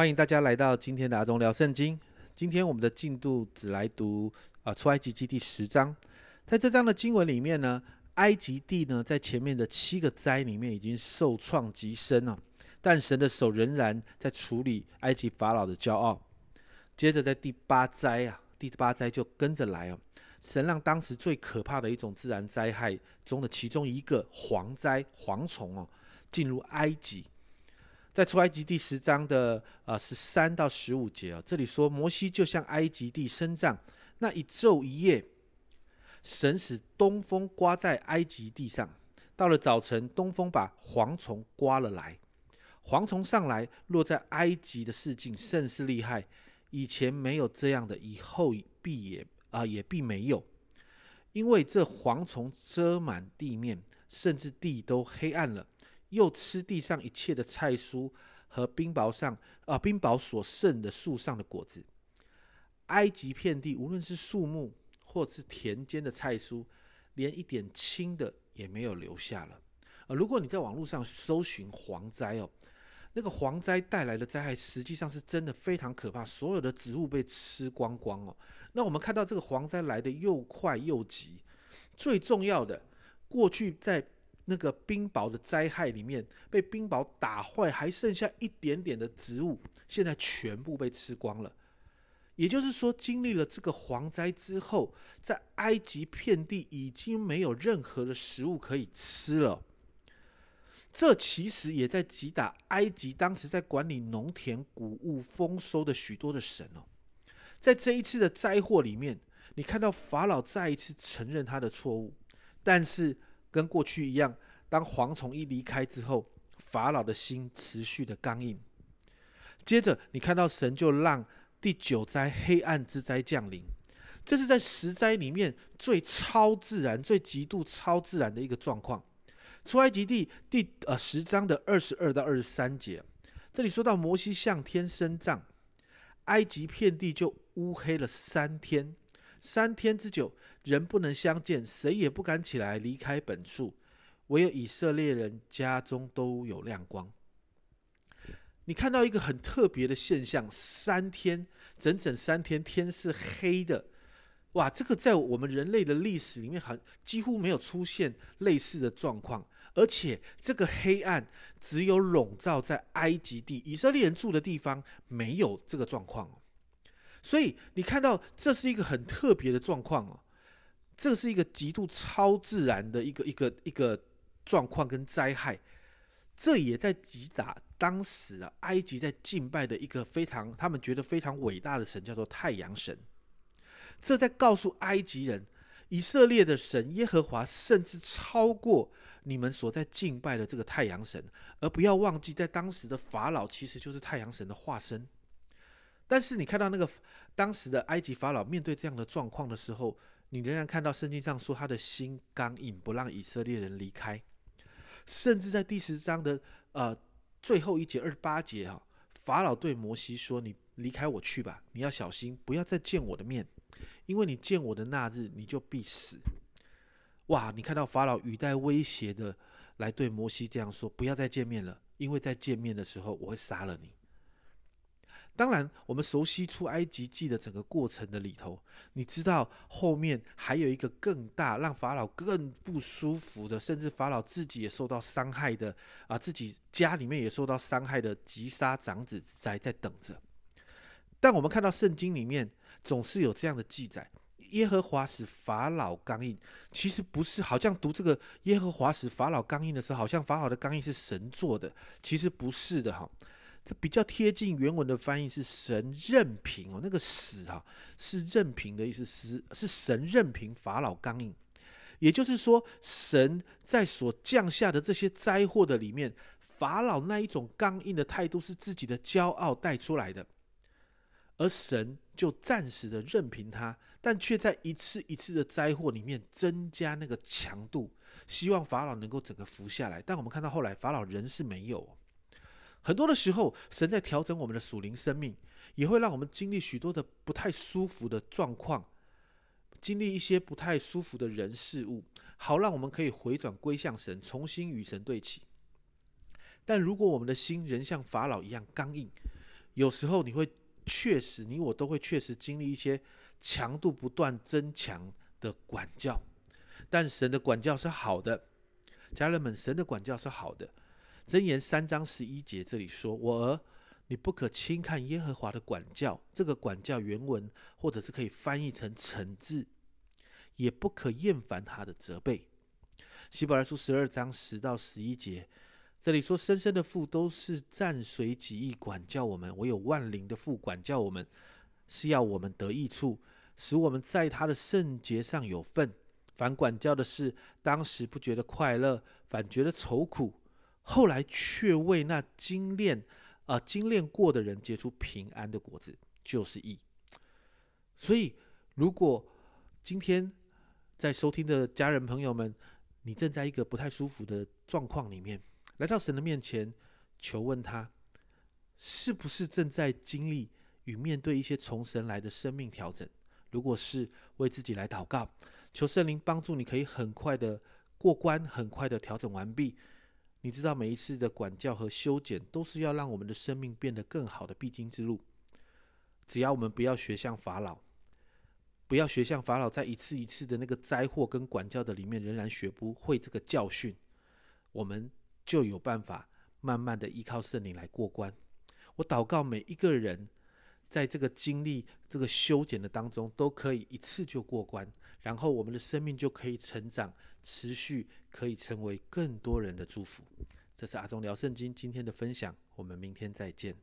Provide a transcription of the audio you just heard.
欢迎大家来到今天的阿忠聊圣经。今天我们的进度只来读啊出埃及记第十章。在这章的经文里面呢，埃及地呢在前面的七个灾里面已经受创极深了，但神的手仍然在处理埃及法老的骄傲。接着在第八灾啊，第八灾就跟着来啊，神让当时最可怕的一种自然灾害中的其中一个蝗灾蝗虫哦进入埃及。在出埃及第十章的呃十三到十五节啊，这里说摩西就向埃及地伸杖，那一昼一夜，神使东风刮在埃及地上。到了早晨，东风把蝗虫刮了来，蝗虫上来落在埃及的市境，甚是厉害。以前没有这样的，以后必也啊也必没有，因为这蝗虫遮满地面，甚至地都黑暗了。又吃地上一切的菜蔬和冰雹上啊冰雹所剩的树上的果子。埃及遍地无论是树木或是田间的菜蔬，连一点青的也没有留下了。呃，如果你在网络上搜寻蝗灾哦，那个蝗灾带来的灾害实际上是真的非常可怕，所有的植物被吃光光哦。那我们看到这个蝗灾来的又快又急，最重要的，过去在。那个冰雹的灾害里面，被冰雹打坏，还剩下一点点的植物，现在全部被吃光了。也就是说，经历了这个蝗灾之后，在埃及遍地已经没有任何的食物可以吃了。这其实也在击打埃及当时在管理农田谷物丰收的许多的神哦。在这一次的灾祸里面，你看到法老再一次承认他的错误，但是。跟过去一样，当蝗虫一离开之后，法老的心持续的刚硬。接着，你看到神就让第九灾黑暗之灾降临，这是在十灾里面最超自然、最极度超自然的一个状况。出埃及地第呃十章的二十二到二十三节，这里说到摩西向天伸杖，埃及遍地就乌黑了三天。三天之久，人不能相见，谁也不敢起来离开本处，唯有以色列人家中都有亮光。你看到一个很特别的现象：三天，整整三天，天是黑的。哇，这个在我们人类的历史里面，很几乎没有出现类似的状况。而且这个黑暗只有笼罩在埃及地，以色列人住的地方没有这个状况。所以你看到这是一个很特别的状况哦，这是一个极度超自然的一个一个一个状况跟灾害，这也在击打当时啊埃及在敬拜的一个非常他们觉得非常伟大的神，叫做太阳神。这在告诉埃及人，以色列的神耶和华甚至超过你们所在敬拜的这个太阳神，而不要忘记，在当时的法老其实就是太阳神的化身。但是你看到那个当时的埃及法老面对这样的状况的时候，你仍然看到圣经上说他的心刚硬，不让以色列人离开。甚至在第十章的呃最后一节二十八节哈，法老对摩西说：“你离开我去吧，你要小心，不要再见我的面，因为你见我的那日，你就必死。”哇！你看到法老语带威胁的来对摩西这样说：“不要再见面了，因为在见面的时候，我会杀了你。”当然，我们熟悉出埃及记的整个过程的里头，你知道后面还有一个更大，让法老更不舒服的，甚至法老自己也受到伤害的啊，自己家里面也受到伤害的吉杀长子之灾在等着。但我们看到圣经里面总是有这样的记载：耶和华使法老刚硬。其实不是，好像读这个耶和华使法老刚硬的时候，好像法老的刚硬是神做的，其实不是的哈。这比较贴近原文的翻译是“神任凭”哦，那个“死”哈是任凭的意思，是是神任凭法老刚硬，也就是说，神在所降下的这些灾祸的里面，法老那一种刚硬的态度是自己的骄傲带出来的，而神就暂时的任凭他，但却在一次一次的灾祸里面增加那个强度，希望法老能够整个服下来。但我们看到后来，法老人是没有。很多的时候，神在调整我们的属灵生命，也会让我们经历许多的不太舒服的状况，经历一些不太舒服的人事物，好让我们可以回转归向神，重新与神对齐。但如果我们的心仍像法老一样刚硬，有时候你会确实，你我都会确实经历一些强度不断增强的管教，但神的管教是好的，家人们，神的管教是好的。箴言三章十一节这里说：“我儿，你不可轻看耶和华的管教。”这个管教原文或者是可以翻译成惩治，也不可厌烦他的责备。希伯来书十二章十到十一节。这里说，生生的父都是暂随己意管教我们，唯有万灵的父管教我们，是要我们得益处，使我们在他的圣洁上有份。反管教的是，当时不觉得快乐，反觉得愁苦；后来却为那精炼啊精炼过的人结出平安的果子，就是义。所以，如果今天在收听的家人朋友们，你正在一个不太舒服的状况里面，来到神的面前，求问他，是不是正在经历与面对一些从神来的生命调整？如果是，为自己来祷告，求圣灵帮助你，可以很快的过关，很快的调整完毕。你知道，每一次的管教和修剪，都是要让我们的生命变得更好的必经之路。只要我们不要学像法老，不要学像法老，在一次一次的那个灾祸跟管教的里面，仍然学不会这个教训，我们。就有办法慢慢的依靠圣灵来过关。我祷告每一个人，在这个经历这个修剪的当中，都可以一次就过关，然后我们的生命就可以成长，持续可以成为更多人的祝福。这是阿忠聊圣经今天的分享，我们明天再见。